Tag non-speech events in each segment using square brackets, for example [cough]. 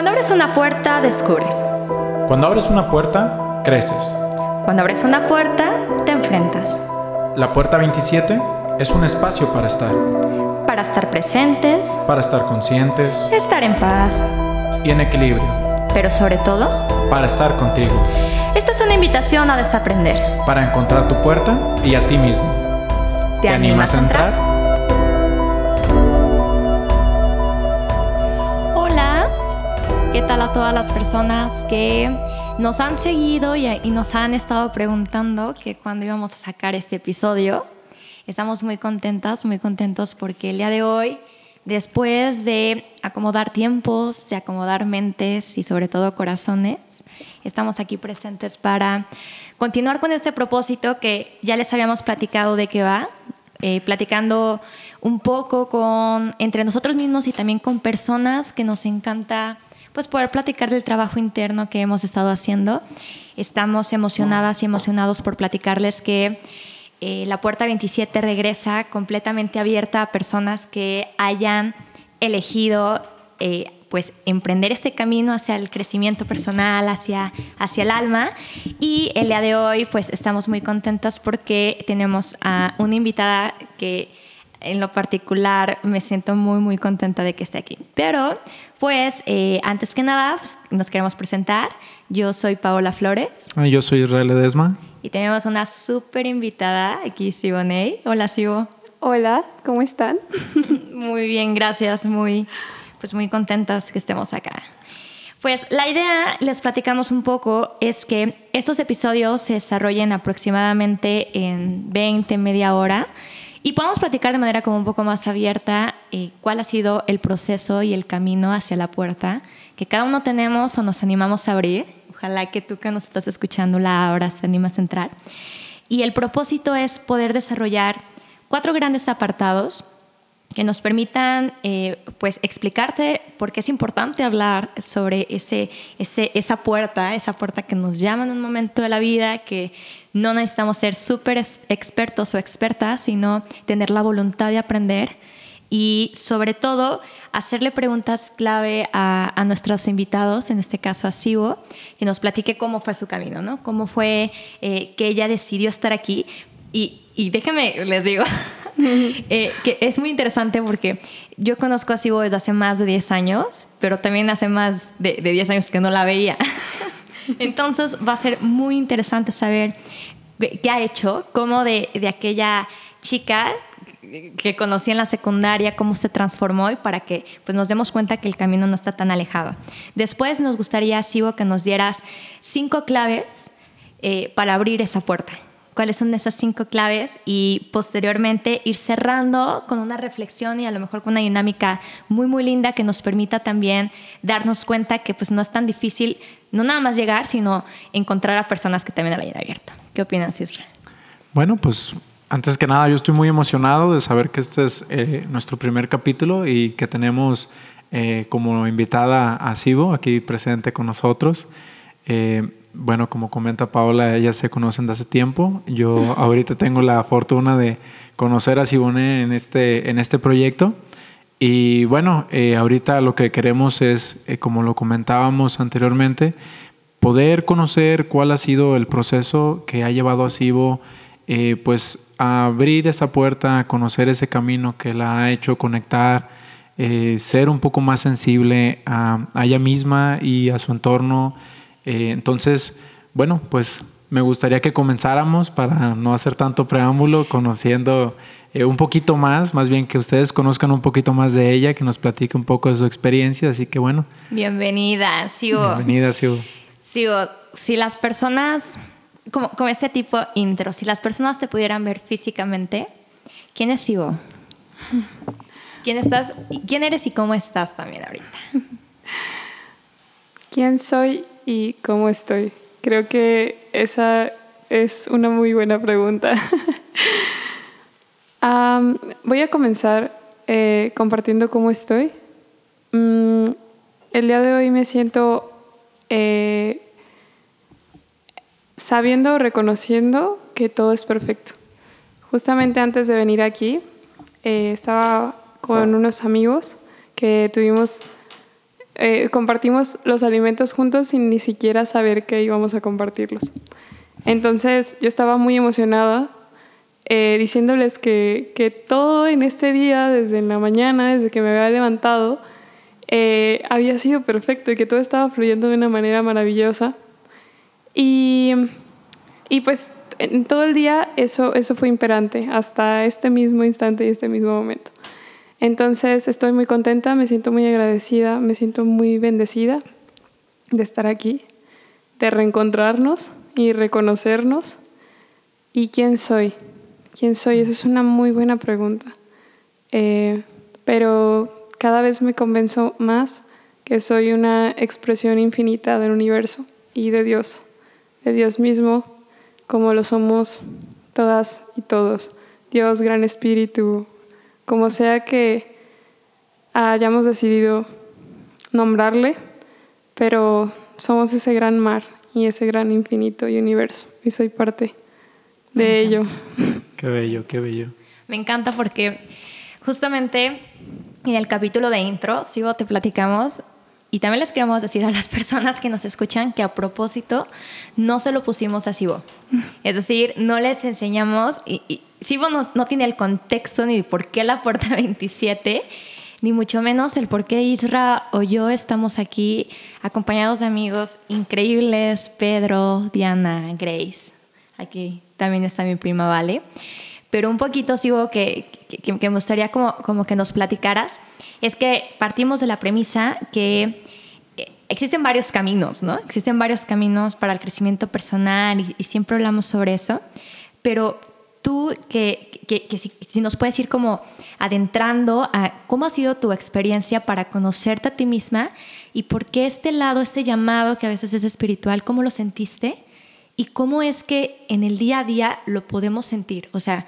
Cuando abres una puerta, descubres. Cuando abres una puerta, creces. Cuando abres una puerta, te enfrentas. La puerta 27 es un espacio para estar. Para estar presentes. Para estar conscientes. Estar en paz. Y en equilibrio. Pero sobre todo. Para estar contigo. Esta es una invitación a desaprender. Para encontrar tu puerta y a ti mismo. ¿Te, animas, a entrar? Hola. ¿Qué tal a todas las personas que nos han seguido y, y, nos han estado preguntando que cuando íbamos a sacar este episodio? Estamos muy contentas, muy contentos porque el día de hoy, después de acomodar tiempos, de acomodar mentes y sobre todo corazones, estamos aquí presentes para continuar con este propósito que ya les habíamos platicado de qué va, eh, platicando un poco con, entre nosotros mismos y también con personas que nos encanta pues poder platicar del trabajo interno que hemos estado haciendo. Estamos emocionadas y emocionados por platicarles que eh, la puerta 27 regresa completamente abierta a personas que hayan elegido eh, pues emprender este camino hacia el crecimiento personal, hacia, hacia el alma. Y el día de hoy pues estamos muy contentas porque tenemos a una invitada que en lo particular me siento muy muy contenta de que esté aquí. Pero pues eh, antes que nada pues, nos queremos presentar. Yo soy Paola Flores. Ah, yo soy Israel Edesma. Y tenemos una súper invitada aquí, Siboney. Hola, Sibo. Hola, ¿cómo están? [laughs] muy bien, gracias. Muy, pues muy contentas que estemos acá. Pues la idea, les platicamos un poco, es que estos episodios se desarrollen aproximadamente en 20, media hora y podamos platicar de manera como un poco más abierta eh, cuál ha sido el proceso y el camino hacia la puerta que cada uno tenemos o nos animamos a abrir Ojalá que tú que nos estás escuchando la abras, te animas a entrar. Y el propósito es poder desarrollar cuatro grandes apartados que nos permitan eh, pues explicarte por qué es importante hablar sobre ese, ese, esa puerta, esa puerta que nos llama en un momento de la vida, que no necesitamos ser súper expertos o expertas, sino tener la voluntad de aprender y sobre todo hacerle preguntas clave a, nuestros invitados, en este caso a Sibo, que nos platique cómo fue su camino, ¿no? Cómo fue eh, que ella decidió estar aquí. Y, y déjenme, les digo, [laughs] [laughs] eh, que es muy interesante porque yo conozco a Sibo desde hace más de 10 años, pero también hace más de, de 10 años que no la veía. [laughs] Entonces va a ser muy interesante saber qué ha hecho, cómo de, aquella chica que conocí en la secundaria, cómo se transformó y para que pues, nos demos cuenta que el camino no está tan alejado. Después nos gustaría, Sibo, que nos dieras cinco claves eh, para abrir esa puerta. ¿Cuáles son esas cinco claves? Y posteriormente ir cerrando con una reflexión y a lo mejor con una dinámica muy, muy linda que nos permita también darnos cuenta que pues, no es tan difícil no nada más llegar, sino encontrar a personas que también la hayan abierto. ¿Qué opinas, Israel? Bueno, pues antes que nada, yo estoy muy emocionado de saber que este es eh, nuestro primer capítulo y que tenemos eh, como invitada a Sibo aquí presente con nosotros. Eh, bueno, como comenta Paola, ellas se conocen de hace tiempo. Yo ahorita tengo la fortuna de conocer a Sibone en este, en este proyecto. Y bueno, ahorita lo que queremos es, como lo comentábamos anteriormente, poder conocer cuál ha sido el proceso que ha llevado a Sibo eh, pues abrir esa puerta, conocer ese camino que la ha hecho conectar, eh, ser un poco más sensible a, ella misma y a su entorno. Eh, entonces, bueno, pues me gustaría que comenzáramos para no hacer tanto preámbulo, conociendo un poquito más, más bien que ustedes conozcan un poquito más de ella, que nos platique un poco de su experiencia. Así que bueno. Bienvenida, Sigo. Bienvenida, Sigo. Sigo, si las personas como, como, este tipo intro, si las personas te pudieran ver físicamente, ¿quién es Ivo? ¿Quién, estás, ¿Quién eres y cómo estás también ahorita? ¿Quién soy y cómo estoy? Creo que esa es una muy buena pregunta. [laughs] voy a comenzar eh, compartiendo cómo estoy. Mm, el día de hoy me siento eh, sabiendo, reconociendo que todo es perfecto. Justamente antes de venir aquí, eh, estaba con unos amigos que tuvimos eh, compartimos los alimentos juntos sin ni siquiera saber que íbamos a compartirlos. Entonces yo estaba muy emocionada eh, diciéndoles que, que, todo en este día, desde la mañana, desde que me había levantado, eh, había sido perfecto y que todo estaba fluyendo de una manera maravillosa. Y, y pues en todo el día eso, eso fue imperante, hasta este mismo instante y este mismo momento. Entonces estoy muy contenta, me siento muy agradecida, me siento muy bendecida de estar aquí, de reencontrarnos y reconocernos. ¿Y quién soy? ¿Quién soy? Esa es una muy buena pregunta. Eh, pero cada vez me convenzo más que soy una expresión infinita del universo y de Dios, de Dios mismo, como lo somos todas y todos. Dios, Gran Espíritu, como sea que hayamos decidido nombrarle, pero somos ese gran mar y ese gran infinito y universo, y soy parte de ello. Qué bello, qué bello. Me encanta porque justamente en el capítulo de intro, Sigo, te platicamos y también les queremos decir a las [laughs] personas que nos escuchan que a propósito no se lo pusimos a Sibo. Es decir, no les enseñamos, y, y Sibo no, no, tiene el contexto ni por qué la puerta [laughs] 27, ni mucho menos el por qué Isra o yo estamos aquí acompañados de amigos increíbles, Pedro, Diana, Grace. Aquí también está mi prima Vale. Pero un poquito, Sibo, que, que, que me gustaría como, como que nos platicaras es que partimos de la premisa que eh, existen varios caminos, ¿no? Existen varios caminos para el crecimiento personal y, y siempre hablamos sobre eso, pero tú que, que, que si, si, nos puedes ir como adentrando a cómo ha sido tu experiencia para conocerte a ti misma y por qué este lado, este llamado que a veces es espiritual, ¿cómo lo sentiste? Y cómo es que en el día a día lo podemos sentir, o sea,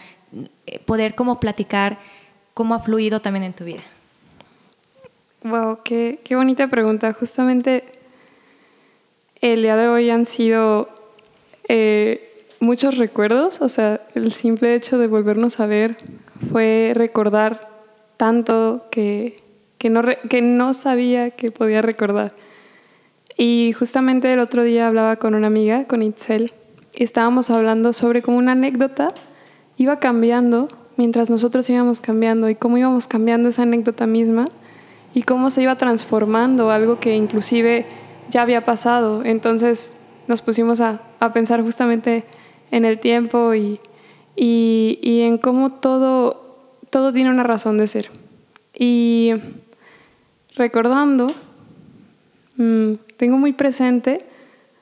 poder como platicar cómo ha fluido también en tu vida. Wow, qué, qué, bonita pregunta. Justamente el día de hoy han sido eh, muchos recuerdos, o sea, el simple hecho de volvernos a ver fue recordar tanto que, que, no, que no sabía que podía recordar. Y justamente el otro día hablaba con una amiga, con Itzel, y estábamos hablando sobre cómo una anécdota iba cambiando mientras nosotros íbamos cambiando y cómo íbamos cambiando esa anécdota misma y cómo se iba transformando algo que inclusive ya había pasado. Entonces nos pusimos a, a pensar justamente en el tiempo y, y, y, en cómo todo, todo tiene una razón de ser. Y recordando, mmm, tengo muy presente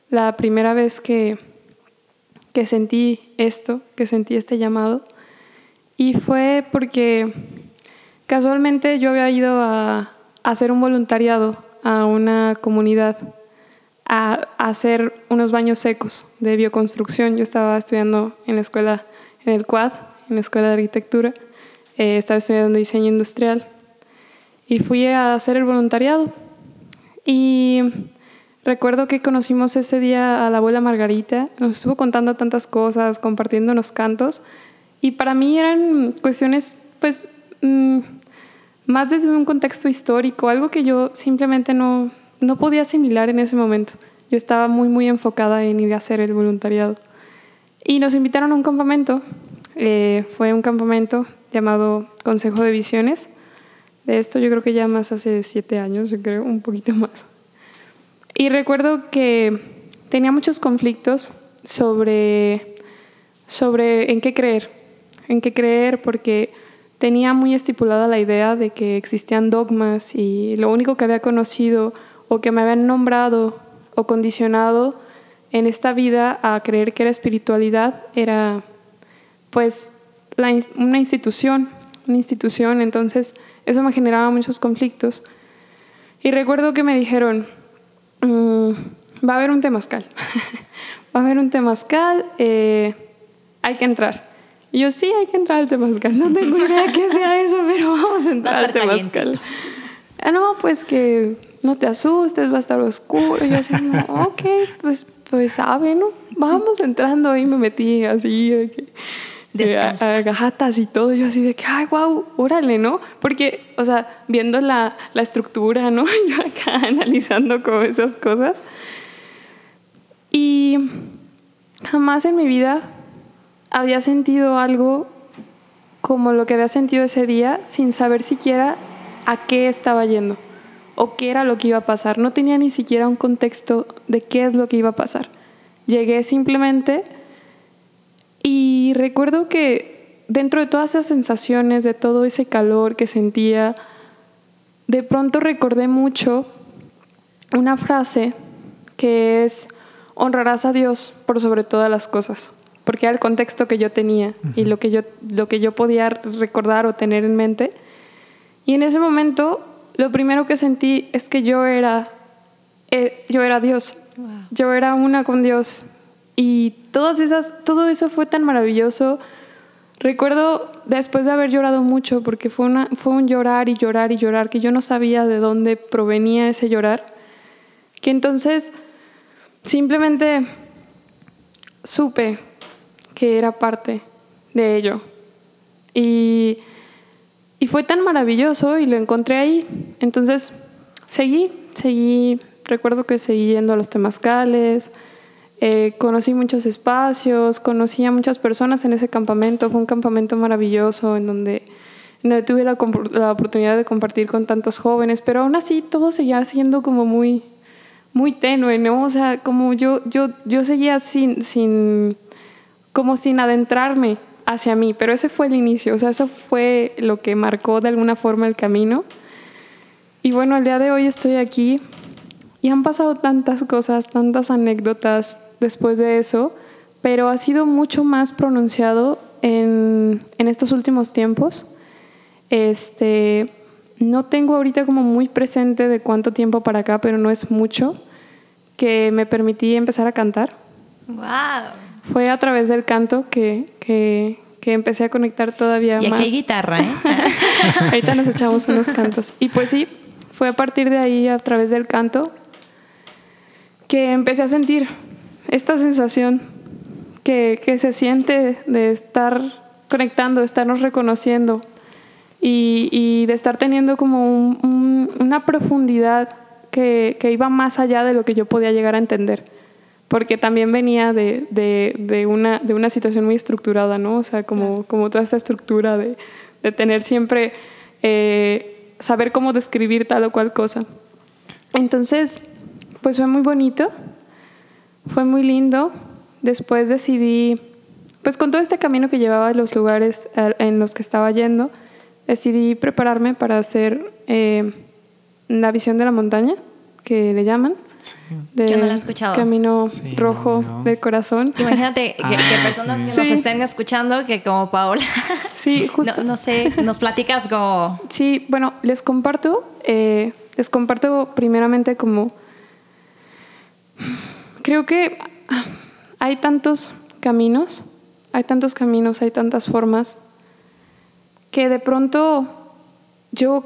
la primera vez que, que sentí esto, que sentí este llamado, y fue porque casualmente yo había ido a, hacer un voluntariado a una comunidad, a, hacer unos baños secos de bioconstrucción. Yo estaba estudiando en la escuela, en el CUAD, en la escuela de arquitectura, eh, estaba estudiando diseño industrial y fui a hacer el voluntariado. Y recuerdo que conocimos ese día a la abuela Margarita, nos estuvo contando tantas cosas, compartiendo los cantos, y para mí eran cuestiones, pues, mmm, más desde un contexto histórico, algo que yo simplemente no, no podía asimilar en ese momento. Yo estaba muy, muy enfocada en ir a hacer el voluntariado. Y nos invitaron a un campamento. Eh, fue un campamento llamado Consejo de Visiones. De esto yo creo que ya más hace siete años, yo creo, un poquito más. Y recuerdo que tenía muchos conflictos sobre, sobre en qué creer. En qué creer porque tenía muy estipulada la idea de que existían dogmas y lo único que había conocido o que me habían nombrado o condicionado en esta vida a creer que era espiritualidad era pues una institución, una institución, entonces eso me generaba muchos conflictos. Y recuerdo que me dijeron, mmm, va a haber un temazcal, [laughs] va a haber un temazcal, eh, hay que entrar. Y yo, sí, hay que entrar al Temazcal. No tengo [laughs] idea qué sea eso, pero [laughs] vamos a entrar a al Temazcal. Ah, no, pues que no te asustes, va a estar oscuro. Y yo así, ok, pues, pues sabe, ¿no? Vamos entrando. Y me metí así. A, gatas y todo. Yo así de que, ay, wow, órale, ¿no? Porque, o sea, viendo la, la estructura, ¿no? [laughs] Yo acá analizando como esas cosas. Y jamás en mi vida había sentido algo como lo que había sentido ese día sin saber siquiera a qué estaba yendo o qué era lo que iba a pasar. No tenía ni siquiera un contexto de qué es lo que iba a pasar. Llegué simplemente y recuerdo que dentro de todas esas sensaciones, de todo ese calor que sentía, de pronto recordé mucho una frase que es, honrarás a Dios por sobre todas las cosas, porque era el contexto que yo tenía y lo que yo, lo que yo podía recordar o tener en mente. Y en ese momento lo primero que sentí es que yo era, eh, yo era Dios, yo era una con Dios y todas esas, todo eso fue tan maravilloso. Recuerdo después de haber llorado mucho, porque fue, una, fue un llorar y llorar y llorar, que yo no sabía de dónde provenía ese llorar, que entonces simplemente supe que era parte de ello. Y, y fue tan maravilloso y lo encontré ahí. Entonces seguí, seguí, recuerdo que seguí yendo a los temazcales, eh, conocí muchos espacios, conocí a muchas personas en ese campamento. Fue un campamento maravilloso en donde, donde tuve la, la, oportunidad de compartir con tantos jóvenes, pero aún así todo seguía siendo como muy, muy tenue, ¿no? O sea, como yo, yo, yo seguía sin, sin, como sin adentrarme hacia mí, pero ese fue el inicio, o sea, eso fue lo que marcó de alguna forma el camino. Y bueno, el día de hoy estoy aquí y han pasado tantas cosas, tantas anécdotas, después de eso, pero ha sido mucho más pronunciado en, en estos últimos tiempos. Este, no tengo ahorita como muy presente de cuánto tiempo para acá, pero no es mucho, que me permití empezar a cantar. ¡Wow! Fue a través del canto que, que, que empecé a conectar todavía y más. Y aquí hay guitarra, ¿eh? [laughs] ahorita nos echamos unos cantos. Y pues sí, fue a partir de ahí, a través del canto, que empecé a sentir esta sensación que, que, se siente de estar conectando, de estarnos reconociendo y, y de estar teniendo como un, un, una profundidad que, que, iba más allá de lo que yo podía llegar a entender. Porque también venía de, de, de, una, de una situación muy estructurada, ¿no? O sea, como, como toda esta estructura de, de tener siempre, eh, saber cómo describir tal o cual cosa. Entonces, pues fue muy bonito fue muy lindo. Después decidí, pues con todo este camino que llevaba a los lugares en los que estaba yendo, decidí prepararme para hacer eh, la visión de la montaña, que le llaman. Sí. Yo no la he escuchado. Camino sí, rojo no, no. del corazón. Imagínate [laughs] que, ah, que personas que sí. nos estén escuchando, que como Paola. [laughs] Sí, justo. No, no, sé, nos platicas como. Sí, bueno, les comparto, eh, les comparto primeramente como creo que hay tantos caminos, hay tantos caminos, hay tantas formas, que de pronto yo,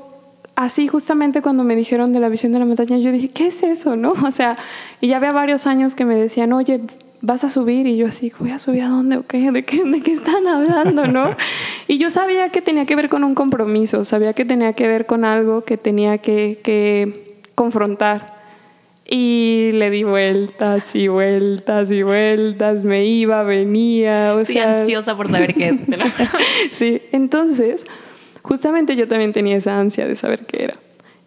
así justamente cuando me dijeron de la visión de la montaña, yo dije, ¿qué es eso? ¿No? [laughs] O sea, y ya había varios años que me decían, oye, vas a subir y yo así, voy a subir a dónde o qué, de qué, de qué están hablando, ¿no? [laughs] y yo sabía que tenía que ver con un compromiso, sabía que tenía que ver con algo que tenía que, que confrontar. Y le di vueltas y vueltas y vueltas, me iba, venía, o Estoy sea... ansiosa por saber qué es. [laughs] sí, entonces, justamente yo también tenía esa ansia de saber qué era.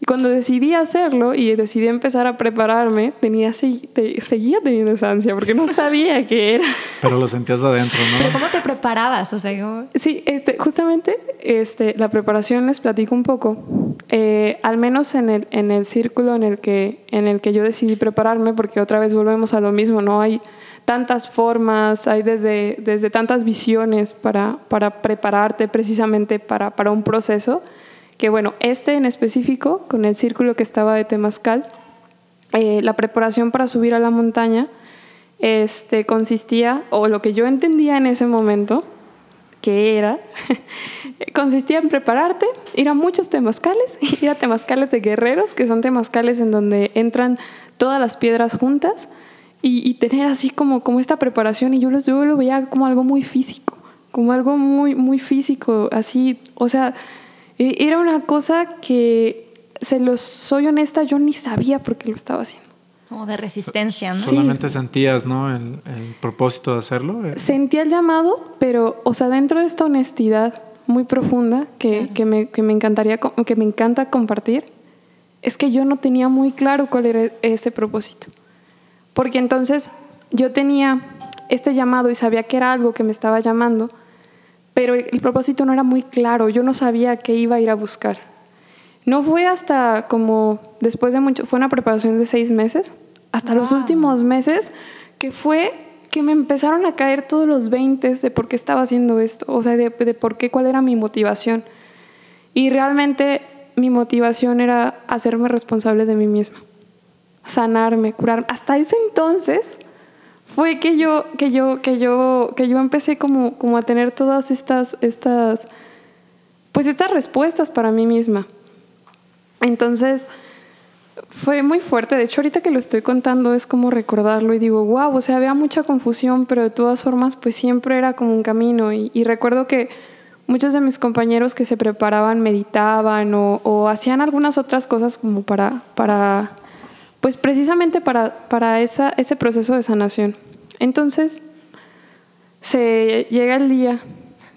Cuando decidí hacerlo y decidí empezar a prepararme, tenía, seguía teniendo esa ansia porque no sabía [laughs] qué era. Pero lo sentías adentro, ¿no? ¿Pero cómo te preparabas? O sea, ¿cómo? Sí, este, justamente este, la preparación les platico un poco. Eh, al menos en el, en el círculo en el, que, en el que yo decidí prepararme, porque otra vez volvemos a lo mismo, ¿no? Hay tantas formas, hay desde, desde tantas visiones para, para prepararte precisamente para, para un proceso que bueno, este en específico, con el círculo que estaba de Temazcal, eh, la preparación para subir a la montaña este, consistía, o lo que yo entendía en ese momento, que era, [laughs] consistía en prepararte, ir a muchos temazcales, [laughs] ir a temazcales de guerreros, que son temazcales en donde entran todas las piedras juntas, y, tener así como, como esta preparación, y yo, los, yo lo veía como algo muy físico como algo muy, muy físico, así, o sea, era una cosa que, se los soy honesta, yo ni sabía por qué lo estaba haciendo. Como de resistencia, ¿no? Solamente sentías, ¿no? El, el, propósito de hacerlo. Sentía el llamado, pero, o sea, dentro de esta honestidad muy profunda que, que, me, que me encantaría, que me encanta compartir, es que yo no tenía muy claro cuál era ese propósito. Porque entonces yo tenía este llamado y sabía que era algo que me estaba llamando, pero el, propósito no era muy claro, yo no sabía qué iba a ir a buscar. No fue hasta como después de mucho, fue una preparación de seis meses, hasta los últimos meses, que fue que me empezaron a caer todos los 20 de por qué estaba haciendo esto, o sea, de, de por qué, cuál era mi motivación. Y realmente mi motivación era hacerme responsable de mí misma, sanarme, curarme. Hasta ese entonces fue que yo, que yo, que yo, que yo empecé como, como a tener todas estas, estas, pues estas respuestas para mí misma. Entonces, fue muy fuerte. De hecho, ahorita que lo estoy contando es como recordarlo y digo, wow, o sea, había mucha confusión, pero de todas formas, pues siempre era como un camino. Y, recuerdo que muchos de mis compañeros que se preparaban meditaban o, o hacían algunas otras cosas como para, para pues precisamente para, para esa, ese proceso de sanación. Entonces, se llega el día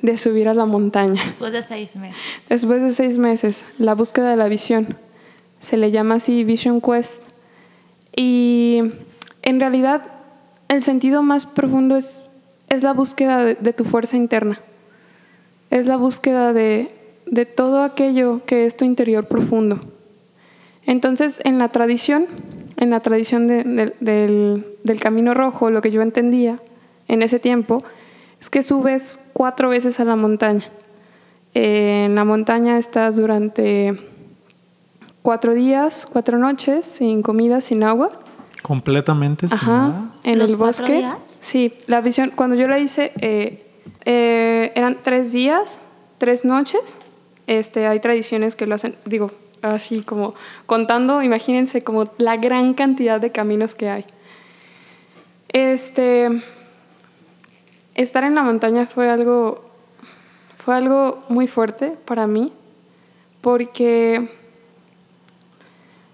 de subir a la montaña. Después de seis meses. Después de seis meses, la búsqueda de la visión. Se le llama así Vision Quest. Y en realidad el sentido más profundo es, es la búsqueda de, de tu fuerza interna. Es la búsqueda de, de todo aquello que es tu interior profundo. Entonces, en la tradición, en la tradición de, de, del, del, Camino Rojo, lo que yo entendía en ese tiempo es que subes cuatro veces a la montaña. Eh, en la montaña estás durante cuatro días, cuatro noches, sin comida, sin agua. Completamente sin Ajá, nada. En ¿Los el bosque. días? Sí, la visión, cuando yo la hice, eh, eh, eran tres días, tres noches. Este, hay tradiciones que lo hacen, digo, así como contando, imagínense como la gran cantidad de caminos que hay. Este, estar en la montaña fue algo, fue algo muy fuerte para mí, porque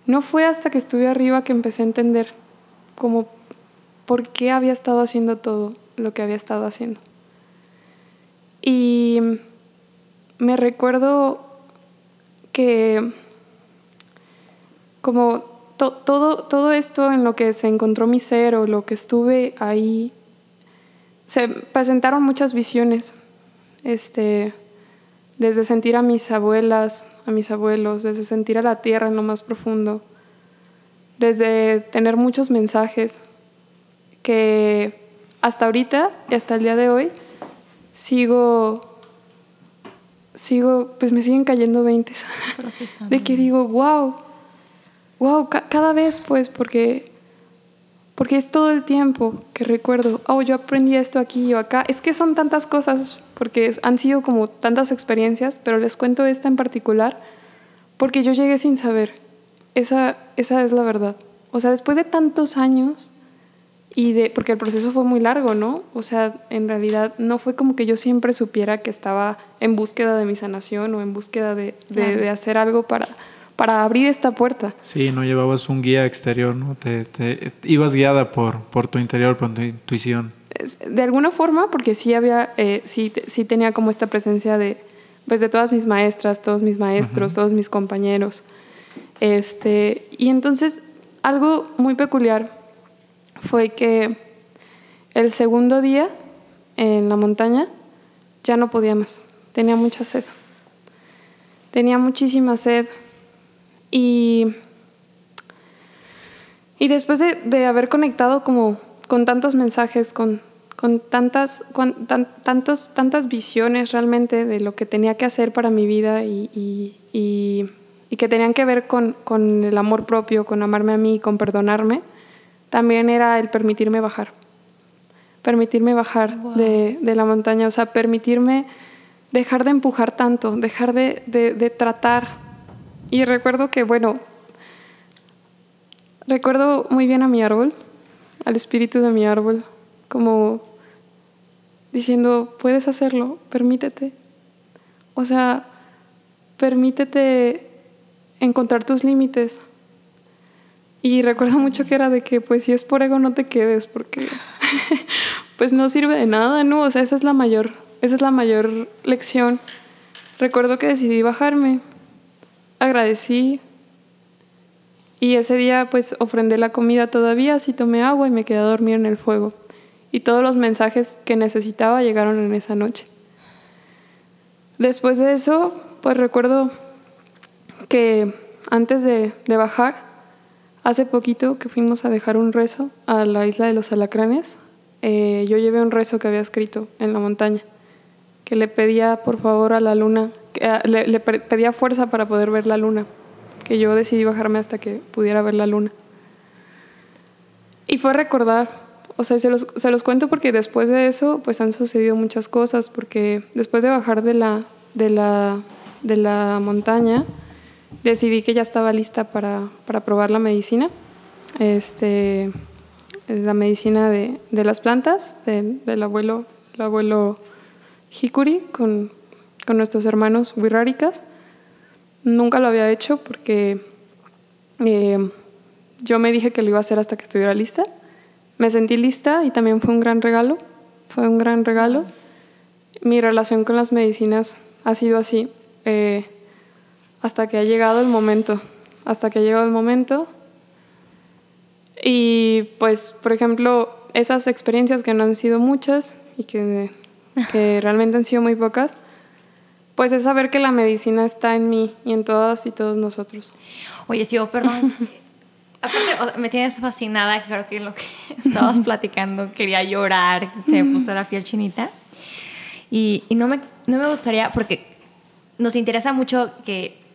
no fue hasta que estuve arriba que empecé a entender como por qué había estado haciendo todo lo que había estado haciendo. Y me recuerdo que como to, todo, todo esto en lo que se encontró mi ser o lo que estuve ahí, se presentaron muchas visiones, este, desde sentir a mis abuelas, a mis abuelos, desde sentir a la tierra en lo más profundo, desde tener muchos mensajes que hasta ahorita y hasta el día de hoy sigo sigo pues me siguen cayendo 20 [laughs] de que digo wow wow, ca cada vez pues, porque, porque es todo el tiempo que recuerdo, oh, yo aprendí esto aquí o acá. Es que son tantas cosas, porque han sido como tantas experiencias, pero les cuento esta en particular, porque yo llegué sin saber. Esa, esa es la verdad. O sea, después de tantos años, y de, porque el proceso fue muy largo, ¿no? O sea, en realidad no fue como que yo siempre supiera que estaba en búsqueda de mi sanación o en búsqueda de, de, Claro. de hacer algo para, para abrir esta puerta. Sí, no llevabas un guía exterior, ¿no? Te, te- ibas guiada por, por tu interior, por tu intuición. De alguna forma, porque sí había, eh, sí, sí tenía como esta presencia de, pues de todas mis maestras, todos mis maestros, todos mis compañeros. Este, y entonces, algo muy peculiar fue que el segundo día en la montaña ya no podía más. Tenía mucha sed. Tenía muchísima sed. Y, y después de, de haber conectado como con tantos mensajes, con, con tantas, tan- tantos, tantas visiones realmente de lo que tenía que hacer para mi vida y, y- y- y que tenían que ver con, con el amor propio, con amarme a mí, con perdonarme, también era el permitirme bajar. Permitirme bajar de, de la montaña, o sea, permitirme dejar de empujar tanto, dejar de, de- de tratar. Y recuerdo que, bueno, recuerdo muy bien a mi árbol, al espíritu de mi árbol, como diciendo, puedes hacerlo, permítete. O sea, permítete encontrar tus límites. Y recuerdo mucho que era de que, pues si es por ego, no te quedes, porque [laughs] pues no sirve de nada, ¿no? O sea, esa es la mayor, esa es la mayor lección. Recuerdo que decidí bajarme, agradecí y ese día pues ofrendé la comida todavía, así tomé agua y me quedé a dormir en el fuego. Y todos los mensajes que necesitaba llegaron en esa noche. Después de eso, pues recuerdo que antes de, bajar, hace poquito que fuimos a dejar un rezo a la isla de los alacranes, eh, yo llevé un rezo que había escrito en la montaña, que le pedía por favor a la luna, que, ah, le, pedía fuerza para poder ver la luna, que yo decidí bajarme hasta que pudiera ver la luna. Y fue recordar, o sea, se los, cuento porque después de eso pues han sucedido muchas cosas, porque después de bajar de la, montaña, decidí que ya estaba lista para, probar la medicina. Este, la medicina de, de las plantas del abuelo, el abuelo Hikuri con, con nuestros hermanos Wirráricas. Nunca lo había hecho porque eh, yo me dije que lo iba a hacer hasta que estuviera lista. Me sentí lista y también fue un gran regalo. Fue un gran regalo. Mi relación con las medicinas ha sido así. Eh, hasta que ha llegado el momento, hasta que ha llegado el momento. Y pues, por ejemplo, esas experiencias que no han sido muchas y que, que realmente han sido muy pocas, pues es saber que la medicina está en mí y en todas y todos nosotros. Oye, sí, oh, perdón. [laughs] Aparte, me tienes fascinada, creo que lo que [laughs] estabas platicando, quería llorar, se me puso la piel chinita. Y, y no, me, no me gustaría, porque nos interesa mucho que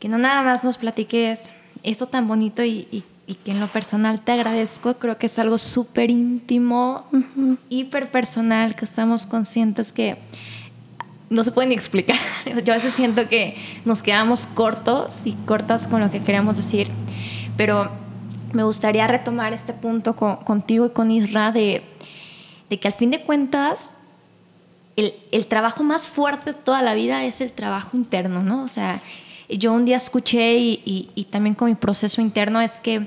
que no nada más nos platiques esto tan bonito y, que en lo personal te agradezco. Creo que es algo súper íntimo, hiper personal, que estamos conscientes que no se puede ni explicar. [laughs] Yo a veces siento que nos quedamos cortos y cortas con lo que queremos decir, pero me gustaría retomar este punto contigo y con Isra de, que al fin de cuentas el, el, trabajo más fuerte de toda la vida es el trabajo interno, ¿no? O sea, yo un día escuché y, también con mi proceso interno es que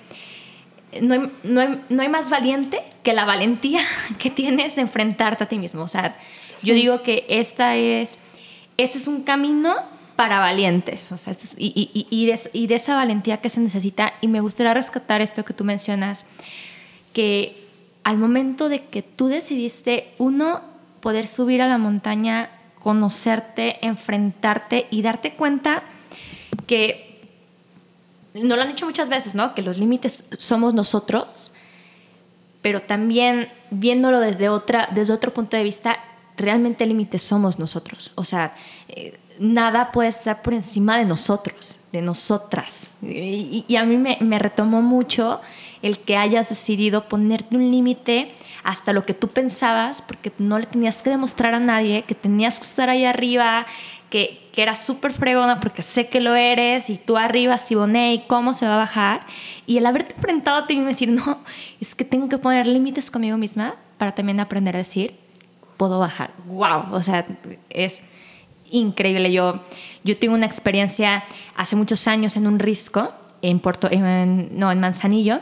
no hay, no, hay, más valiente que la valentía [laughs] que tienes de enfrentarte a ti mismo. O sea, yo digo que esta es, este es un camino para valientes, o sea, este y, y, de, y, de, esa valentía que se necesita. Y me gustaría rescatar esto que tú mencionas, que al momento de que tú decidiste, uno, poder subir a la montaña, conocerte, enfrentarte y darte cuenta que no lo han dicho muchas veces, ¿no? Que los límites somos nosotros, pero también viéndolo desde, otra, desde otro punto de vista, realmente límites somos nosotros. O sea, eh, nada puede estar por encima de nosotros, de nosotras. Y, y a mí me, me, retomó mucho el que hayas decidido ponerte un límite hasta lo que tú pensabas, porque no le tenías que demostrar a nadie que tenías que estar ahí arriba, que, que era súper fregona porque sé que lo eres y tú arriba, Siboney, ¿cómo se va a bajar? Y el haberte enfrentado a ti y decir, no, es que tengo que poner límites conmigo misma para también aprender a decir, puedo bajar. ¡Wow! O sea, es increíble. Yo, yo tengo una experiencia hace muchos años en un risco, en, Puerto, no, en Manzanillo,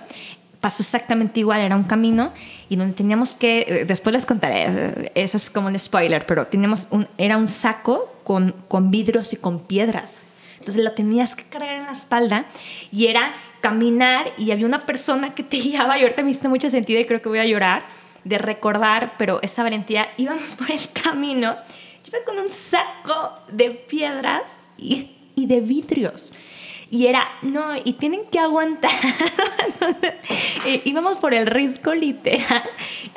pasó exactamente igual, era un camino y donde teníamos que, eh, después les contaré, eh, eso es como un spoiler, pero teníamos un, era un saco con, con vidrios y con piedras. Entonces lo tenías que cargar en la espalda y era caminar y había una persona que te [laughs] guiaba y ahorita me hizo mucho sentido y creo que voy a llorar de recordar, pero esta valentía, íbamos por el camino, yo iba con un saco de piedras y, y de vidrios. Y era, no, y tienen que aguantar. [laughs] íbamos por el risco literal.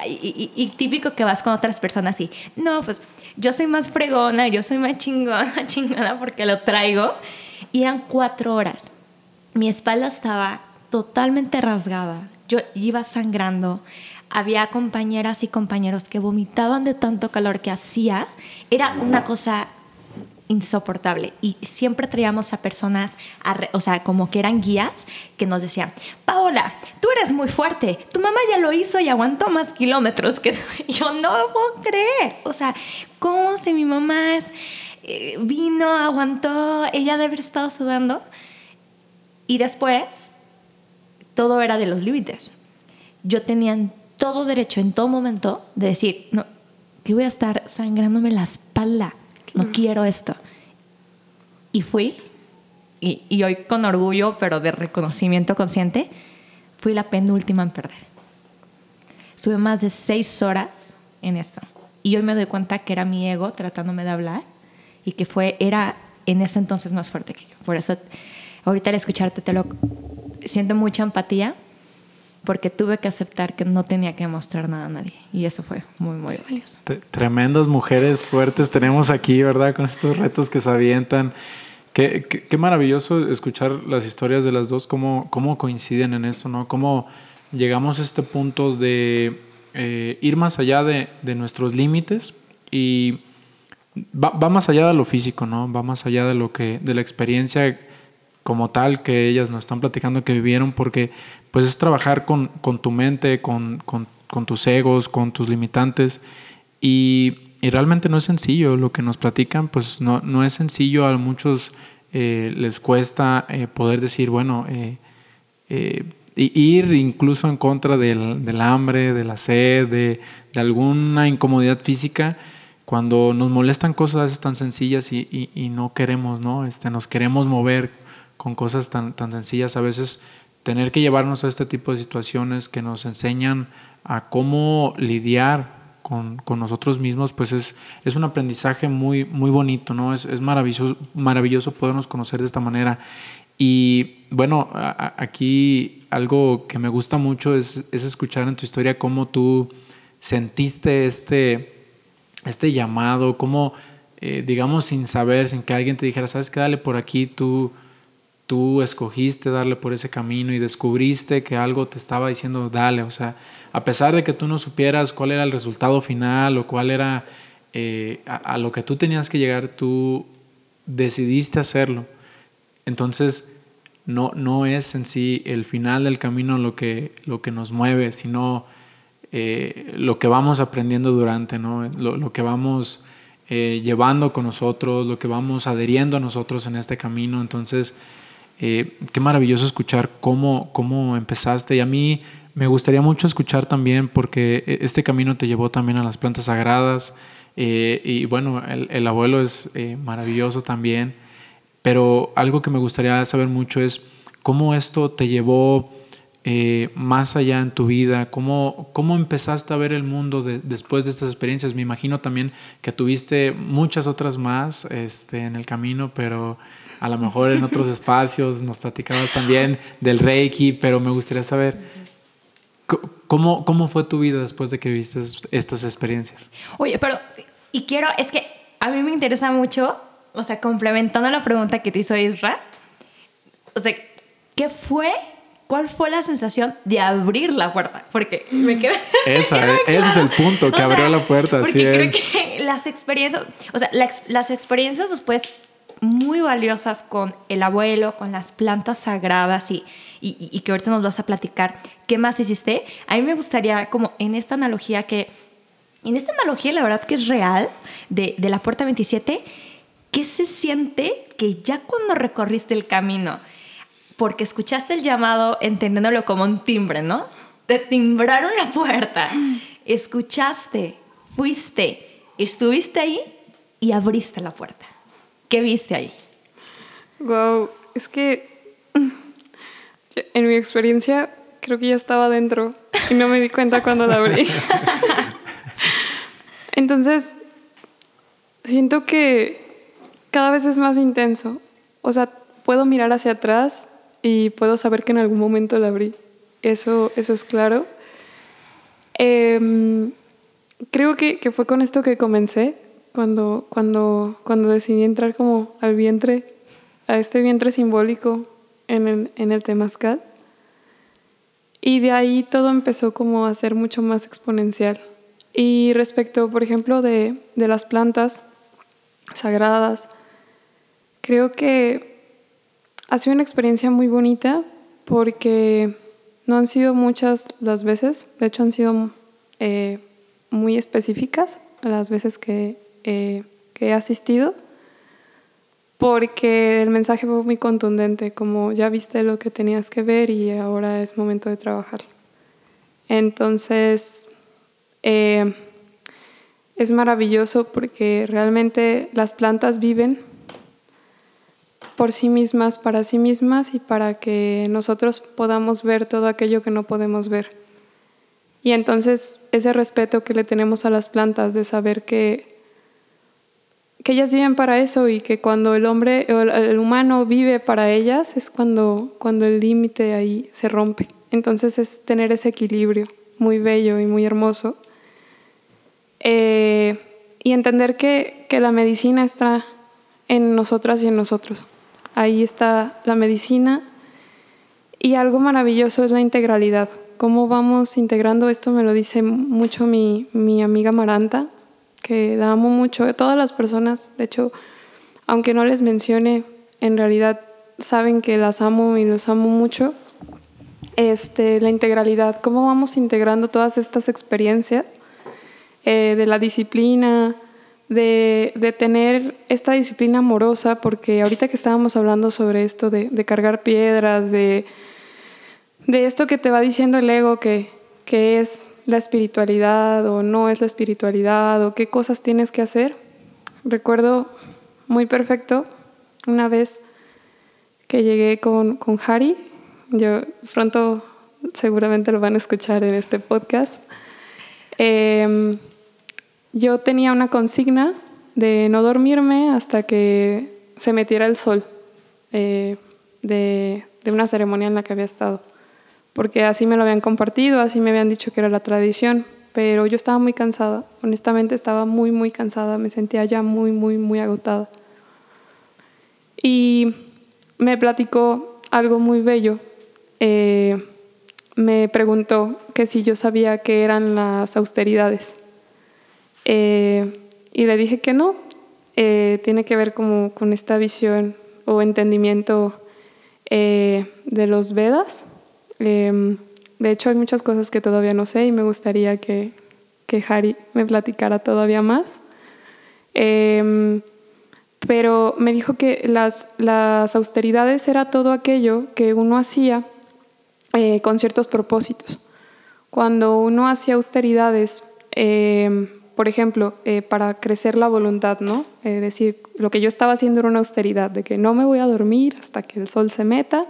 Y, típico que vas con otras personas y, no, pues yo soy más fregona, yo soy más chingona, [laughs] chingona porque lo traigo. Y eran cuatro horas. Mi espalda estaba totalmente rasgada. Yo iba sangrando. Había compañeras y compañeros que vomitaban de tanto calor que hacía. Era una cosa insoportable y siempre traíamos a personas, o sea, como que eran guías que nos decían, Paola, tú eres muy fuerte, tu mamá ya lo hizo y aguantó más kilómetros que [laughs] yo no puedo creer, o sea, ¿cómo si mi mamá eh, vino, aguantó, ella debe haber estado sudando? Y después, todo era de los límites. Yo tenía todo derecho en todo momento de decir, no, que voy a estar sangrándome la espalda no quiero esto. Y fui, y, hoy con orgullo, pero de reconocimiento consciente, fui la penúltima en perder. Estuve más de seis horas en esto. Y hoy me doy cuenta que era mi ego tratándome de hablar y que fue, era en ese entonces más fuerte que yo. Por eso, ahorita al escucharte, te lo siento mucha empatía porque tuve que aceptar que no tenía que mostrar nada a nadie. Y eso fue muy, muy valioso. Tremendas mujeres fuertes tenemos aquí, ¿verdad? Con estos retos que se avientan. Qué, qué, maravilloso escuchar las historias de las dos, cómo, cómo coinciden en esto, ¿no? Cómo llegamos a este punto de eh, ir más allá de, de nuestros límites y va, va, más allá de lo físico, ¿no? Va más allá de lo que, de la experiencia como tal que ellas nos están platicando que vivieron, porque pues es trabajar con, tu mente, con, tus egos, con tus limitantes. Y, realmente no es sencillo. Lo que nos platican, pues no, no es sencillo. A muchos eh, les cuesta eh, poder decir, bueno, eh, ir incluso en contra del, hambre, de la sed, de, alguna incomodidad física. Cuando nos molestan cosas tan sencillas y, y, no queremos, ¿no? Este, nos queremos mover con cosas tan, tan sencillas, a veces tener que llevarnos a este tipo de situaciones que nos enseñan a cómo lidiar con, con nosotros mismos, pues es, es, un aprendizaje muy, muy bonito, ¿no? Es, es maravilloso, maravilloso podernos conocer de esta manera. Y bueno, aquí algo que me gusta mucho es, es, escuchar en tu historia cómo tú sentiste este, este llamado, cómo, eh, digamos, sin saber, sin que alguien te dijera, sabes qué, dale por aquí, tú tú escogiste darle por ese camino y descubriste que algo te estaba diciendo, dale, o sea, a pesar de que tú no supieras cuál era el resultado final o cuál era eh, a, lo que tú tenías que llegar, tú decidiste hacerlo. Entonces, no, no es en sí el final del camino lo que, lo que nos mueve, sino eh, lo que vamos aprendiendo durante, ¿no? lo, que vamos eh, llevando con nosotros, lo que vamos adheriendo a nosotros en este camino. Entonces, eh, qué maravilloso escuchar cómo, cómo empezaste. Y a mí me gustaría mucho escuchar también porque e, este camino te llevó también a las plantas sagradas. Eh, y bueno, el, abuelo es eh, maravilloso también, pero algo que me gustaría saber mucho es cómo esto te llevó más allá en tu vida, cómo, cómo empezaste a ver el mundo después de estas experiencias. Me imagino también que tuviste muchas otras más este, en el camino, pero a lo mejor en otros espacios, nos platicabas también del Reiki, pero me gustaría saber cómo, cómo fue tu vida después de que viste estas experiencias. Oye, pero, y quiero, es que a mí me interesa mucho, o sea, complementando la pregunta que te hizo Isra, o sea, ¿qué fue ¿cuál fue la sensación de abrir la puerta? Porque me quedé... [laughs] Esa, ese es el punto, que abrió la puerta. Porque creo que las experiencias, o sea, las experiencias después muy valiosas con el abuelo, con las plantas sagradas y, y, que ahorita nos vas a platicar qué más hiciste. A mí me gustaría, como en esta analogía que, en esta analogía la verdad que es real, de, de la puerta 27, ¿qué se siente que ya cuando recorriste el camino, porque escuchaste el llamado entendiéndolo como un timbre, ¿no? Te timbraron la puerta, escuchaste, fuiste, estuviste ahí y abriste la puerta. ¿Qué viste ahí? Wow, es que en mi experiencia creo que ya estaba dentro y no me di cuenta cuando la abrí. [laughs] Entonces, siento que cada vez es más intenso. O sea, puedo mirar hacia atrás y puedo saber que en algún momento la abrí. Eso, eso es claro. Em, creo que, que, fue con esto que comencé, cuando, cuando, cuando decidí entrar como al vientre, a este vientre simbólico en el, en el Temazcal. Y de ahí todo empezó como a ser mucho más exponencial. Y respecto, por ejemplo, de, de las plantas sagradas, creo que ha sido una experiencia muy bonita porque no han sido muchas las veces, de hecho han sido eh, muy específicas las veces que, que he asistido porque el mensaje fue muy contundente, como ya viste lo que tenías que ver y ahora es momento de trabajar. Entonces, eh, es maravilloso porque realmente las plantas viven por sí mismas, para sí mismas y para que nosotros podamos ver todo aquello que no podemos ver. Y entonces ese respeto que le tenemos a las plantas de saber que que ellas viven para eso y que cuando el hombre o el humano vive para ellas es cuando, cuando el límite ahí se rompe. Entonces es tener ese equilibrio muy bello y muy hermoso. Eh, y entender que, que la medicina está en nosotras y en nosotros. Ahí está la medicina. Y algo maravilloso es la integralidad. ¿Cómo vamos integrando esto? Me lo dice mucho mi, mi amiga Maranta, que la amo mucho. Todas las personas, de hecho, aunque no les mencione, en realidad saben que las amo y los amo mucho. Este, la integralidad, cómo vamos integrando todas estas experiencias eh, de la disciplina, de, de, tener esta disciplina amorosa, porque ahorita que estábamos hablando sobre esto de, de cargar piedras, de, de esto que te va diciendo el ego que, que es la espiritualidad o no es la espiritualidad o qué cosas tienes que hacer. Recuerdo muy perfecto una vez que llegué con, con Harry, yo pronto seguramente lo van a escuchar en este podcast. Em, yo tenía una consigna de no dormirme hasta que se metiera el sol eh, de, de una ceremonia en la que había estado porque así me lo habían compartido, así me habían dicho que era la tradición, pero yo estaba muy cansada, honestamente estaba muy, muy cansada, me sentía ya muy, muy, muy agotada. Y me platicó algo muy bello. Eh, me preguntó que si yo sabía qué eran las austeridades. Eh, y le dije que no, eh, tiene que ver como con esta visión o entendimiento de los Vedas Em, de hecho, hay muchas cosas que todavía no sé y me gustaría que, que Harry me platicara todavía más. Em, pero me dijo que las, las austeridades era todo aquello que uno hacía eh, con ciertos propósitos. Cuando uno hacía austeridades, em, por ejemplo, eh, para crecer la voluntad, ¿no? Es decir, lo que yo estaba haciendo era una austeridad, de que no me voy a dormir hasta que el sol se meta,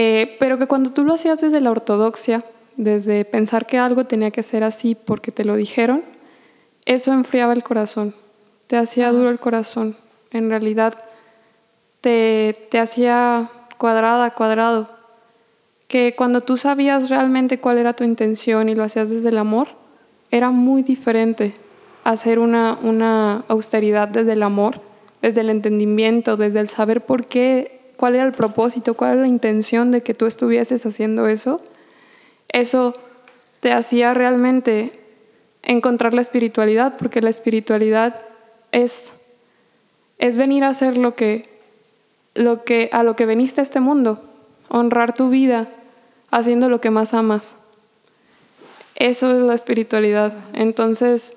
eh, pero que cuando tú lo hacías desde la ortodoxia, desde pensar que algo tenía que ser así porque te lo dijeron, eso enfriaba el corazón, te hacía duro el corazón, en realidad te, te hacía cuadrada, cuadrado, que cuando tú sabías realmente cuál era tu intención y lo hacías desde el amor, era muy diferente hacer una, una austeridad desde el amor, desde el entendimiento, desde el saber por qué cuál era el propósito, cuál era la intención de que tú estuvieses haciendo eso, eso te hacía realmente encontrar la espiritualidad, porque la espiritualidad es, es venir a hacer lo que, lo que, a lo que veniste a este mundo, honrar tu vida haciendo lo que más amas. Eso es la espiritualidad. Entonces,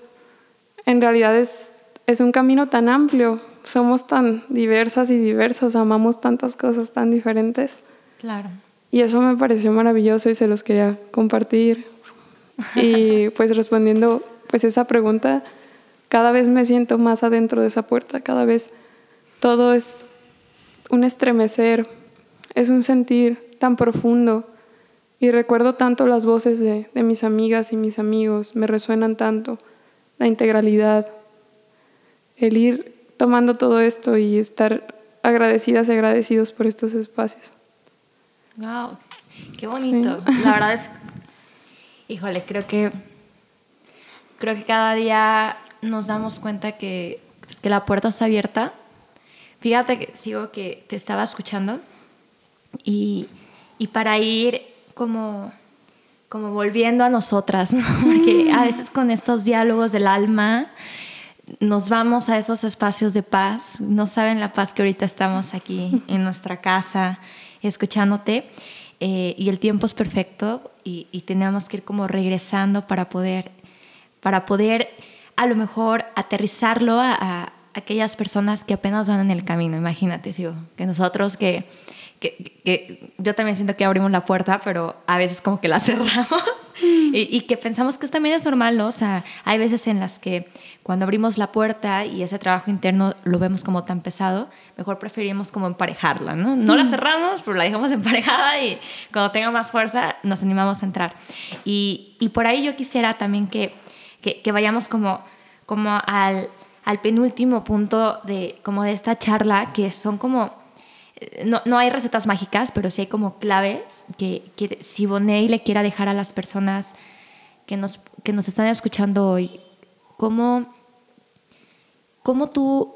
en realidad es, es un camino tan amplio somos tan diversas y diversos, amamos tantas cosas tan diferentes. Claro. Y eso me pareció maravilloso y se los quería compartir. Y [laughs] pues respondiendo pues esa pregunta, cada vez me siento más adentro de esa puerta, cada vez todo es un estremecer, es un sentir tan profundo. Y recuerdo tanto las voces de, de mis amigas y mis amigos, me resuenan tanto la integralidad, el ir tomando todo esto y estar agradecidas y agradecidos por estos espacios. Wow, qué bonito. La verdad es, híjole, creo que creo que cada día nos damos cuenta que, que la puerta está abierta. Fíjate que sigo que te estaba escuchando y, y para ir como como volviendo a nosotras, [laughs] porque a veces con estos diálogos del alma nos vamos a esos espacios de paz. No saben la paz que ahorita estamos aquí en nuestra casa escuchándote eh, y el tiempo es perfecto y, y, tenemos que ir como regresando para poder, para poder a lo mejor aterrizarlo a, aquellas personas que apenas van en el camino. Imagínate, ¿sí? que nosotros que, que, que, yo también siento que abrimos la puerta, pero a veces como que la cerramos y, y, que pensamos que también es normal, ¿no? O sea, hay veces en las que cuando abrimos la puerta y ese trabajo interno lo vemos como tan pesado, mejor preferimos como emparejarla, ¿no? No la cerramos, pero la dejamos [laughs] emparejada y cuando tenga más fuerza nos animamos a entrar. Y, y por ahí yo quisiera también que, que, que vayamos como, como al, al penúltimo punto de, como de esta charla, que son como no, no, hay recetas mágicas, pero sí hay como claves que, que si Bonet le quiera dejar a las personas que nos, que nos están escuchando hoy, ¿cómo, cómo, tú,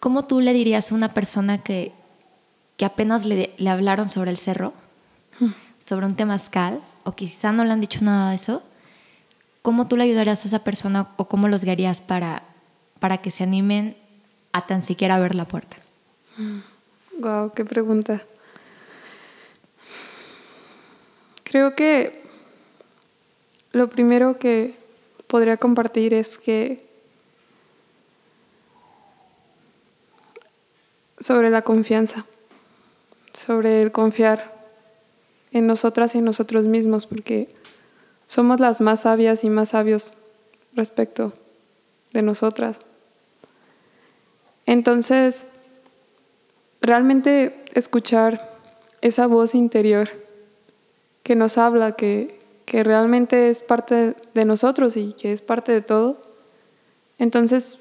cómo tú le dirías a una persona que, que apenas le, le hablaron sobre el cerro, [laughs] sobre un temazcal, o quizá no le han dicho nada de eso? ¿Cómo tú le ayudarías a esa persona o cómo los guiarías para, para que se animen a tan siquiera ver la puerta? Wow, qué pregunta. Creo que lo primero que podría compartir es que sobre la confianza, sobre el confiar en nosotras y en nosotros mismos, porque somos las más sabias y más sabios respecto de nosotras. Entonces, realmente escuchar esa voz interior que nos habla, que, que realmente es parte de nosotros y que es parte de todo. Entonces,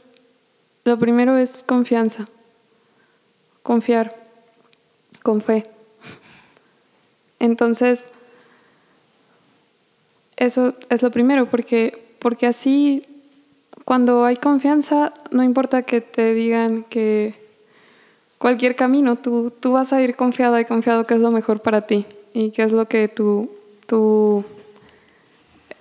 lo primero es confianza, confiar, con fe. Entonces, eso es lo primero, porque, porque así cuando hay confianza, no importa que te digan que cualquier camino, tú, tú vas a ir confiada y confiado que es lo mejor para ti y que es lo que tu, tu,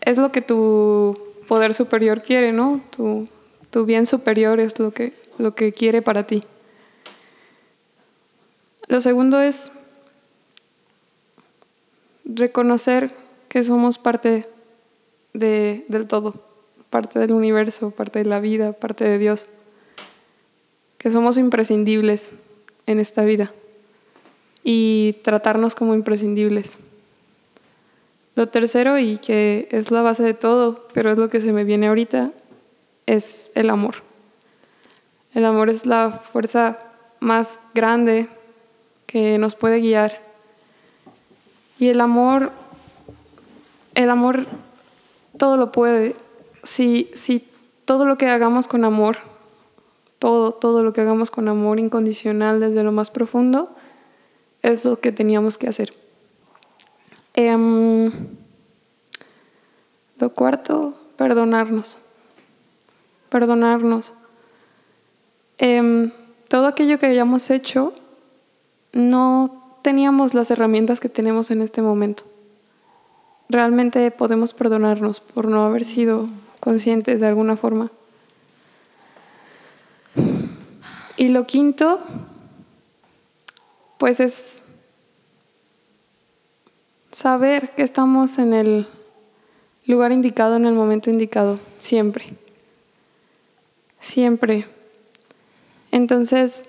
es lo que tu poder superior quiere, ¿no? Tu, tu bien superior es lo que, lo que quiere para ti. Lo segundo es reconocer que somos parte de, del todo, parte del universo, parte de la vida, parte de Dios, que somos imprescindibles en esta vida y tratarnos como imprescindibles. Lo tercero, y que es la base de todo, pero es lo que se me viene ahorita, es el amor. El amor es la fuerza más grande que nos puede guiar. Y el amor, el amor todo lo puede. Si, si todo lo que hagamos con amor todo, todo lo que hagamos con amor incondicional desde lo más profundo, es lo que teníamos que hacer. Eh, lo cuarto, perdonarnos. Perdonarnos. Eh, todo aquello que hayamos hecho, no teníamos las herramientas que tenemos en este momento. Realmente podemos perdonarnos por no haber sido conscientes de alguna forma. Y lo quinto, pues es saber que estamos en el lugar indicado, en el momento indicado, siempre. Siempre. Entonces,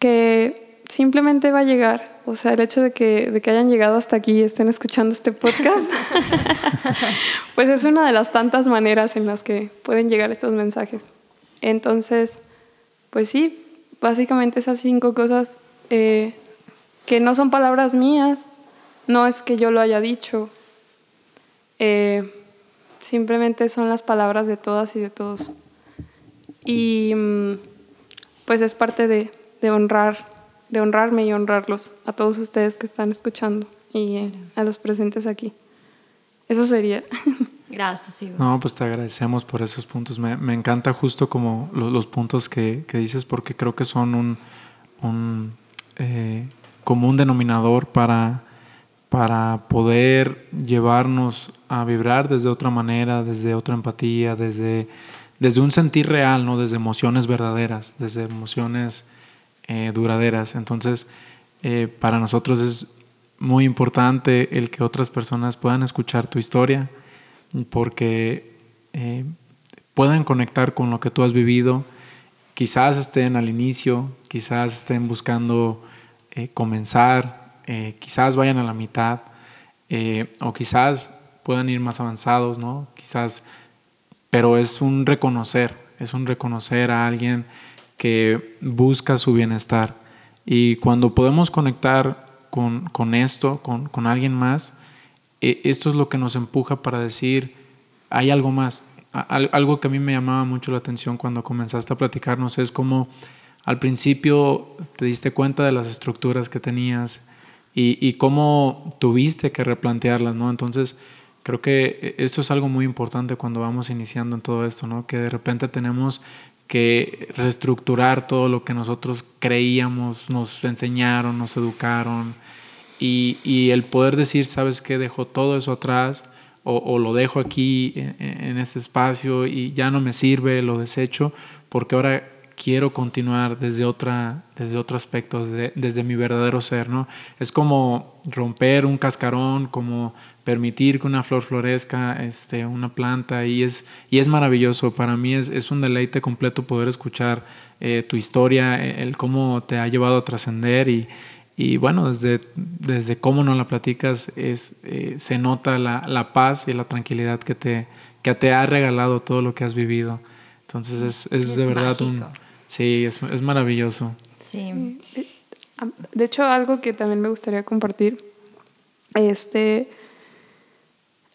que simplemente va a llegar, o sea, el hecho de que, de que hayan llegado hasta aquí y estén escuchando este podcast, [laughs] pues es una de las tantas maneras en las que pueden llegar estos mensajes. Entonces, pues sí, básicamente esas cinco cosas eh, que no son palabras mías, no es que yo lo haya dicho, eh, simplemente son las palabras de todas y de todos. Y mm, pues es parte de, honrar, de honrarme y honrarlos a todos ustedes que están escuchando y eh, a los presentes aquí. Eso sería. [laughs] Gracias. No, pues te agradecemos por esos puntos. Me, me encanta justo como los, los puntos que, que, dices porque creo que son un, un eh, común denominador para, para poder llevarnos a vibrar desde otra manera, desde otra empatía, desde, desde un sentir real, ¿no? Desde emociones verdaderas, desde emociones eh, duraderas. Entonces, eh, para nosotros es muy importante el que otras personas puedan escuchar tu historia porque eh, puedan conectar con lo que tú has vivido. Quizás estén al inicio, quizás estén buscando comenzar, quizás vayan a la mitad o quizás puedan ir más avanzados, ¿no? Quizás, pero es un reconocer, es un reconocer a alguien que busca su bienestar. Y cuando podemos conectar con, con esto, con, con, alguien más, e, esto es lo que nos empuja para decir, hay algo más. Algo que a mí me llamaba mucho la atención cuando comenzaste a platicarnos es como al principio te diste cuenta de las estructuras que tenías y, y cómo tuviste que replantearlas, ¿no? Entonces, creo que esto es algo muy importante cuando vamos iniciando en todo esto, ¿no? Que de repente tenemos que reestructurar todo lo que nosotros creíamos, nos enseñaron, nos educaron, y, el poder decir, ¿sabes qué? Dejo todo eso atrás o, lo dejo aquí en, este espacio y ya no me sirve, lo desecho, porque ahora quiero continuar desde, otra, desde otro aspecto, desde, desde mi verdadero ser, ¿no? Es como romper un cascarón, como permitir que una flor florezca, este, una planta, y es, y es maravilloso. Para mí es, es un deleite completo poder escuchar eh, tu historia, el cómo te ha llevado a trascender y, y bueno, desde, desde cómo nos la platicas, es, eh, se nota la, la, paz y la tranquilidad que te, que te ha regalado todo lo que has vivido. Entonces es, es, es de verdad mágico. un... Sí, es, es maravilloso. Sí. De hecho, algo que también me gustaría compartir, este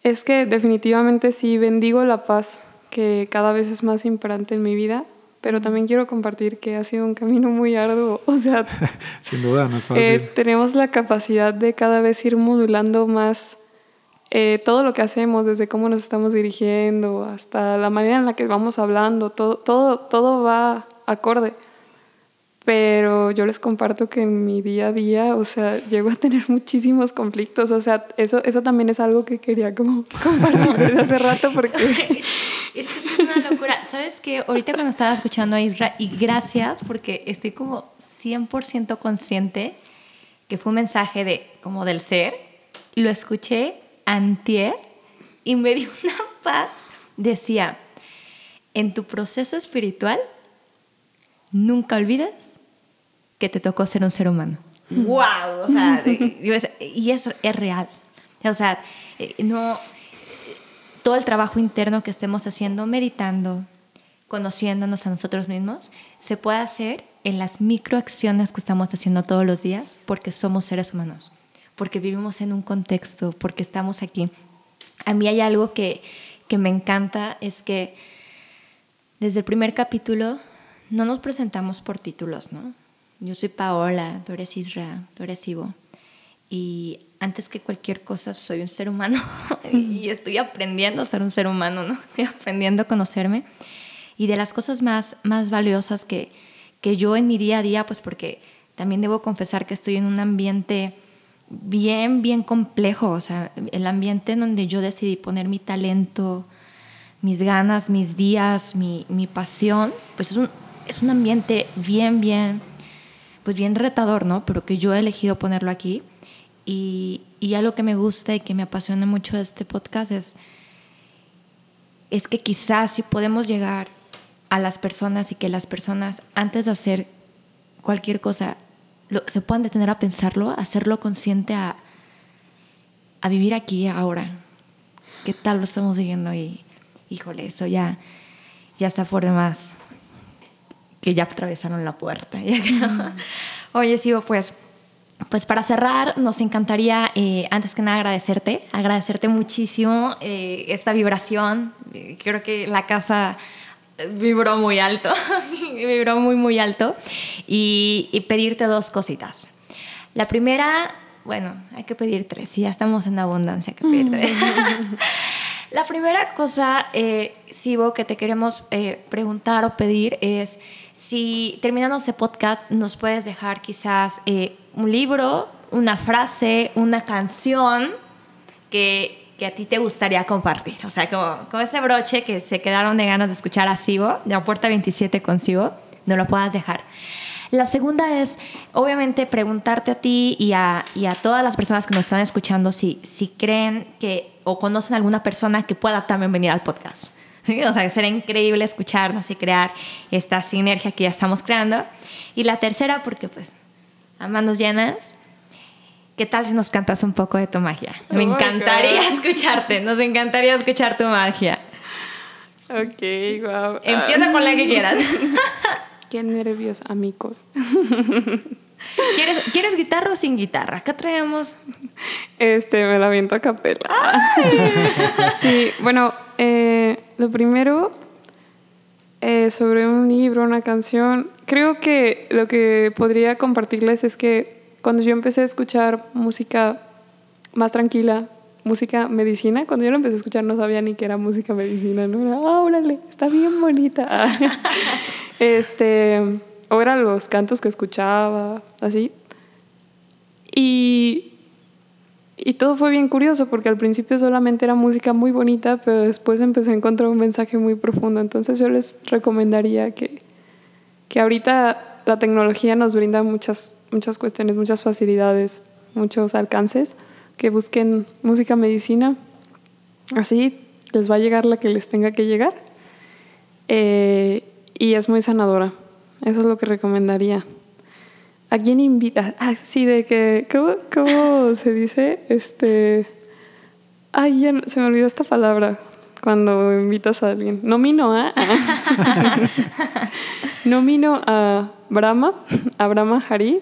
es que definitivamente sí bendigo la paz que cada vez es más imperante en mi vida, pero también quiero compartir que ha sido un camino muy arduo. [laughs] O sea, [laughs] sin duda, no es fácil. Eh, tenemos la capacidad de cada vez ir modulando más eh, todo lo que hacemos, desde cómo nos estamos dirigiendo hasta la manera en la que vamos hablando, todo, todo, todo va acorde pero yo les comparto que en mi día a día, o sea, llego a tener [laughs] muchísimos conflictos, o sea, eso, eso también es algo que quería como compartir desde hace rato porque... es que es una locura. ¿Sabes qué? Ahorita cuando estaba escuchando a Isra, y gracias porque estoy como 100% consciente que fue un mensaje de, como del ser, lo escuché antier y me dio una paz. Decía, en tu proceso espiritual, nunca olvides que te tocó ser un ser humano. ¡Wow! O sea, [laughs] y es, es real. O sea, eh, no. Todo el trabajo interno que estemos haciendo, meditando, conociéndonos a nosotros mismos, se puede hacer en las microacciones que estamos haciendo todos los días porque somos seres humanos, porque vivimos en un contexto, porque estamos aquí. A mí hay algo que, que me encanta, es que desde el primer capítulo no nos presentamos por títulos, ¿no? Yo soy Paola, tú Isra, tú eres Ivo. Y antes que cualquier cosa, soy un ser humano [laughs] y estoy aprendiendo a ser un ser humano, ¿no? Estoy aprendiendo a conocerme. Y de las cosas más, más valiosas que, que yo en mi día a día, pues porque también debo confesar que estoy en un ambiente bien, bien complejo, o sea, el ambiente en donde yo decidí poner mi talento, mis ganas, mis días, mi, mi pasión, pues es un, es un ambiente bien, bien pues bien retador, ¿no? Pero que yo he elegido ponerlo aquí. Y, y algo que me gusta y que me apasiona mucho de este podcast es, es que quizás si podemos llegar a las personas y que las personas antes de hacer cualquier cosa lo, se puedan detener a pensarlo, a hacerlo consciente, a, a vivir aquí ahora. ¿Qué tal lo estamos siguiendo? Y híjole, eso ya, ya está por demás que ya atravesaron la puerta. [laughs] Oye, Sibo, pues, pues para cerrar, nos encantaría, eh, antes que nada, agradecerte, agradecerte muchísimo eh, esta vibración. Eh, creo que la casa vibró muy alto, [laughs] vibró muy, muy alto. Y, y, pedirte dos cositas. La primera, bueno, hay que pedir tres, si ya estamos en abundancia, hay que pedir tres. [laughs] La primera cosa, eh, Sibo, que te queremos eh, preguntar o pedir es si terminando este podcast nos puedes dejar quizás eh, un libro, una frase, una canción que, que a ti te gustaría compartir. O sea, como, como ese broche que se quedaron de ganas de escuchar a Sibo, de la puerta 27 con Sibo, no lo puedas dejar. La segunda es, obviamente, preguntarte a ti y a, y a todas las personas que nos están escuchando si, si creen que o conocen alguna persona que pueda también venir al podcast. [laughs] O sea, será increíble escucharnos y crear esta sinergia que ya estamos creando. Y la tercera, porque pues, a manos llenas, ¿qué tal si nos cantas un poco de tu magia? Me Oh my encantaría escucharte, nos encantaría escuchar tu magia. Ok, wow. Empieza con la que quieras. [laughs] Qué nervios, amigos. [laughs] ¿Quieres, ¿Quieres guitarra o sin guitarra? Acá traemos. Este, me la viento a capela. sí, bueno, eh, lo primero, eh, sobre un libro, una canción, creo que lo que podría compartirles es que cuando yo empecé a escuchar música más tranquila, música medicina, cuando yo lo empecé a escuchar no sabía ni que era música medicina, ¿no? Era, ah, órale, está bien bonita. [laughs] este, o eran los cantos que escuchaba, así. Y y todo fue bien curioso porque al principio solamente era música muy bonita, pero después empecé a encontrar un mensaje muy profundo. Entonces yo les recomendaría que, que ahorita la tecnología nos brinda muchas, muchas cuestiones, muchas facilidades, muchos alcances, que busquen música medicina. Así les va a llegar la que les tenga que llegar. Eh, y es muy sanadora. Eso es lo que recomendaría. ¿A quién invita? Ah, sí, de que. ¿Cómo, cómo se dice? Este. Ay, ya no- se me olvidó esta palabra cuando invitas a alguien. Nomino a. [laughs] Nomino a Brahma, a Brahma Hari,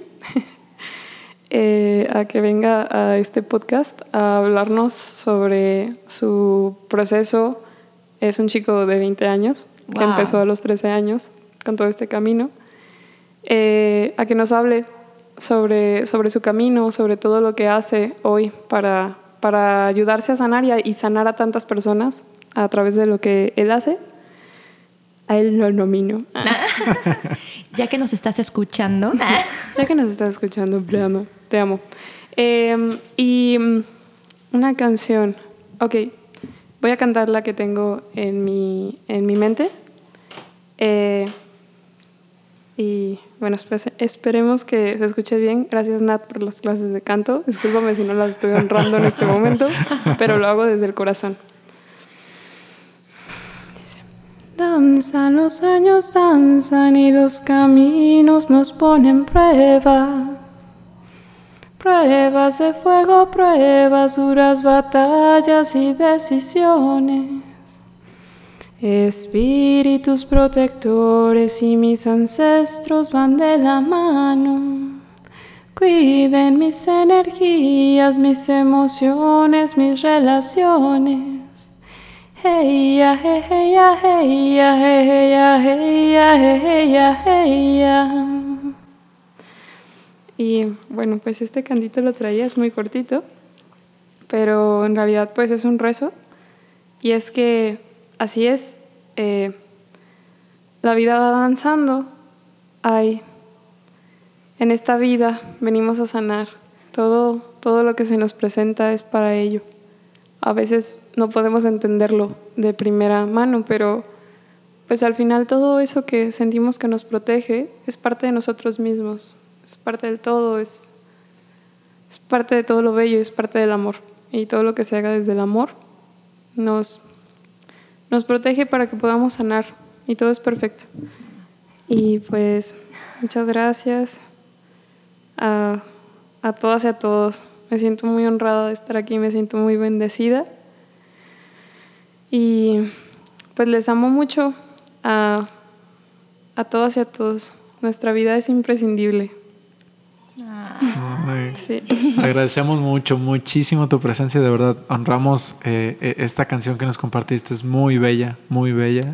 [laughs] eh, a que venga a este podcast a hablarnos sobre su proceso. Es un chico de 20 años que empezó a los 13 años con todo este camino eh, a que nos hable sobre, sobre su camino, sobre todo lo que hace hoy para, para ayudarse a sanar y, a- y sanar a tantas personas a través de lo que él hace. A él lo nomino. [laughs] Ya que nos estás escuchando. [laughs] Ya que nos estás escuchando, amo. Te amo. Eh, y mm, una canción. Ok, voy a cantar la que tengo en mi, en mi mente. Eh, y bueno, espe- esperemos que se escuche bien. Gracias Nat por las clases de canto. Discúlpame si no las estoy honrando en este momento, pero lo hago desde el corazón. Dice, Danzan los años, danzan y los caminos nos ponen pruebas. Pruebas de fuego, pruebas, duras batallas y decisiones. Espíritus protectores y mis ancestros van de la mano. Cuiden mis energías, mis emociones, mis relaciones. Hey ya, hey hey ya, hey ya, hey ya, hey ya, hey ya, hey ya. Y bueno, pues este cantito lo traía, es muy cortito, pero en realidad pues es un rezo. Y es que así es, eh, la vida va danzando, hay, en esta vida venimos a sanar, todo, todo lo que se nos presenta es para ello. A veces no podemos entenderlo de primera mano, pero pues al final todo eso que sentimos que nos protege es parte de nosotros mismos, es parte del todo, es, es parte de todo lo bello, es parte del amor. Y todo lo que se haga desde el amor nos, nos protege para que podamos sanar y todo es perfecto. Y pues muchas gracias a, a todas y a todos. Me siento muy honrada de estar aquí, me siento muy bendecida. Y pues les amo mucho a, a todas y a todos. Nuestra vida es imprescindible. Sí. [laughs] Agradecemos mucho, muchísimo tu presencia, de verdad. Honramos eh, eh, esta canción que nos compartiste, es muy bella, muy bella.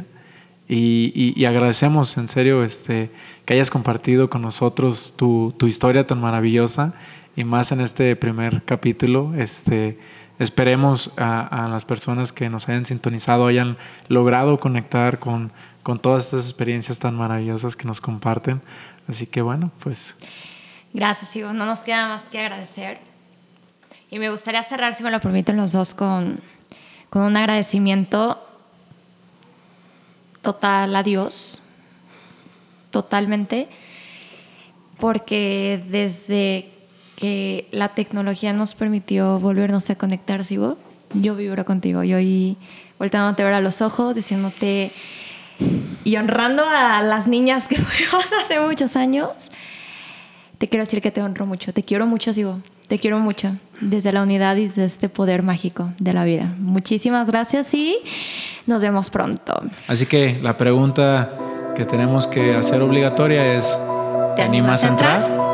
Y, y- y agradecemos en serio este, que hayas compartido con nosotros tu, tu historia tan maravillosa y más en este primer capítulo. Este, esperemos a, a las personas que nos hayan sintonizado hayan logrado conectar con, con todas estas experiencias tan maravillosas que nos comparten. Así que bueno, pues Gracias, Ivo. No nos queda más que agradecer. Y me gustaría cerrar, si me lo permiten los dos, con, con un agradecimiento total a Dios, totalmente, porque desde que la tecnología nos permitió volvernos a conectar, ¿sigo? yo vibro contigo, yo y volteándote a ver a los ojos, diciéndote y honrando a las niñas que [laughs] fuimos hace muchos años, te quiero decir que te honro mucho, te quiero mucho, Sibo, te quiero mucho, desde la unidad y desde este poder mágico de la vida. Muchísimas gracias y nos vemos pronto. Así que la pregunta que tenemos que hacer obligatoria es, ¿te, animas, a entrar?